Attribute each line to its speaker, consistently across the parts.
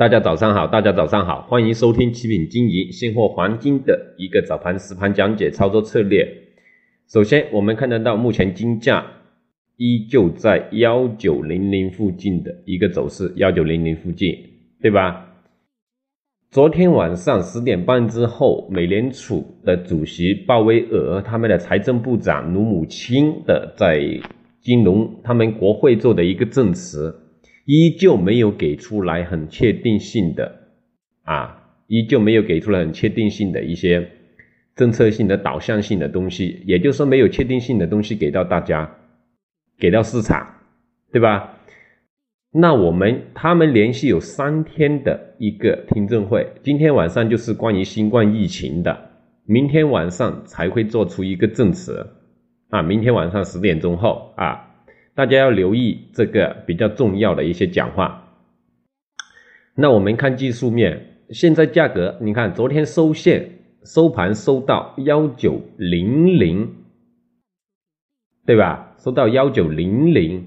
Speaker 1: 大家早上好，大家早上好，欢迎收听七品经营现货黄金的一个早盘实盘讲解操作策略。首先，我们看得到目前金价依旧在幺九零零附近的一个走势，幺九零零附近，对吧？昨天晚上十点半之后，美联储的主席鲍威尔、他们的财政部长努姆钦的在金融他们国会做的一个证词，依旧没有给出来很确定性的啊，依旧没有给出来很确定性的一些政策性的导向性的东西，也就是说没有确定性的东西给到大家，给到市场，对吧？那我们他们连续有三天的一个听证会，今天晚上就是关于新冠疫情的，明天晚上才会做出一个证词啊，明天晚上十点钟后啊，大家要留意这个比较重要的一些讲话。那我们看技术面，现在价格，你看昨天收线收盘收到幺九零零，对吧？收到幺九零零。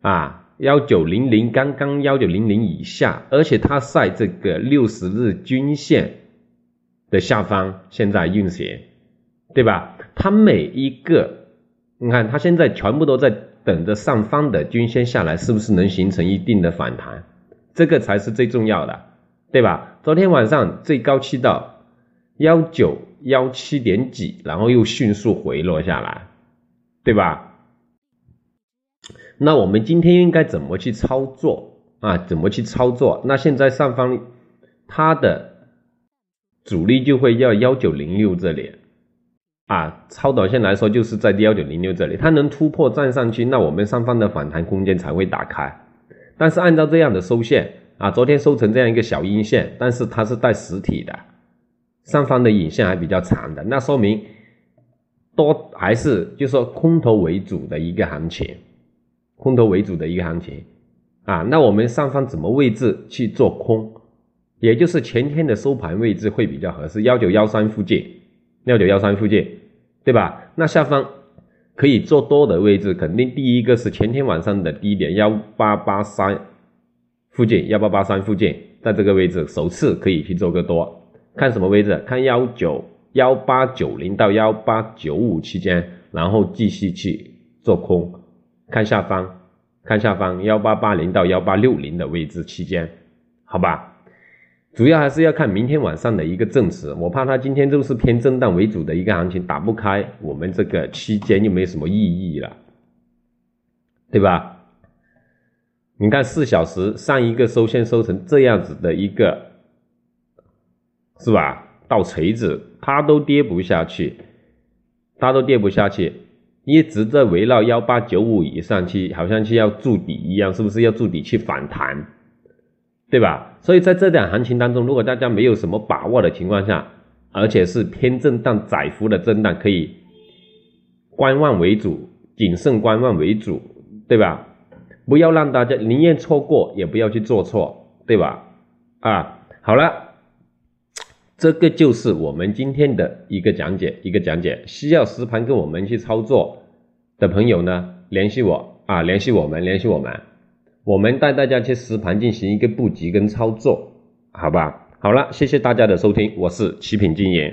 Speaker 1: 啊，幺九零零刚刚幺九零零以下，而且它在这个六十日均线的下方现在运行，对吧？它每一个，你看它现在全部都在等着上方的均线下来，是不是能形成一定的反弹？这个才是最重要的，对吧？昨天晚上最高去到幺九幺七点几，然后又迅速回落下来，对吧？那我们今天应该怎么去操作啊？怎么去操作？那现在上方它的主力就会要幺九零六这里啊，超短线来说就是在幺九零六这里，它能突破站上去，那我们上方的反弹空间才会打开。但是按照这样的收线啊，昨天收成这样一个小阴线，但是它是带实体的，上方的影线还比较长的，那说明多还是就说空头为主的一个行情。空头为主的一个行情啊，那我们上方怎么位置去做空？也就是前天的收盘位置会比较合适，幺九幺三附近，幺九幺三附近，对吧？那下方可以做多的位置，肯定第一个是前天晚上的低点幺八八三附近，幺八八三附近，在这个位置首次可以去做个多。看什么位置？看幺九幺八九零到幺八九五期间，然后继续去做空。看下方，看下方幺八八零到幺八六零的位置期间，好吧，主要还是要看明天晚上的一个证词。我怕它今天就是偏震荡为主的一个行情，打不开，我们这个期间就没什么意义了，对吧？你看四小时上一个收线收成这样子的一个，是吧？到锤子它都跌不下去，它都跌不下去。一直在围绕幺八九五以上去，好像去要筑底一样，是不是要筑底去反弹，对吧？所以在这点行情当中，如果大家没有什么把握的情况下，而且是偏震荡窄幅的震荡，可以观望为主，谨慎观望为主，对吧？不要让大家宁愿错过，也不要去做错，对吧？啊，好了。这个就是我们今天的一个讲解，一个讲解。需要实盘跟我们去操作的朋友呢，联系我啊，联系我们，联系我们，我们带大家去实盘进行一个布局跟操作，好吧？好了，谢谢大家的收听，我是七品经营。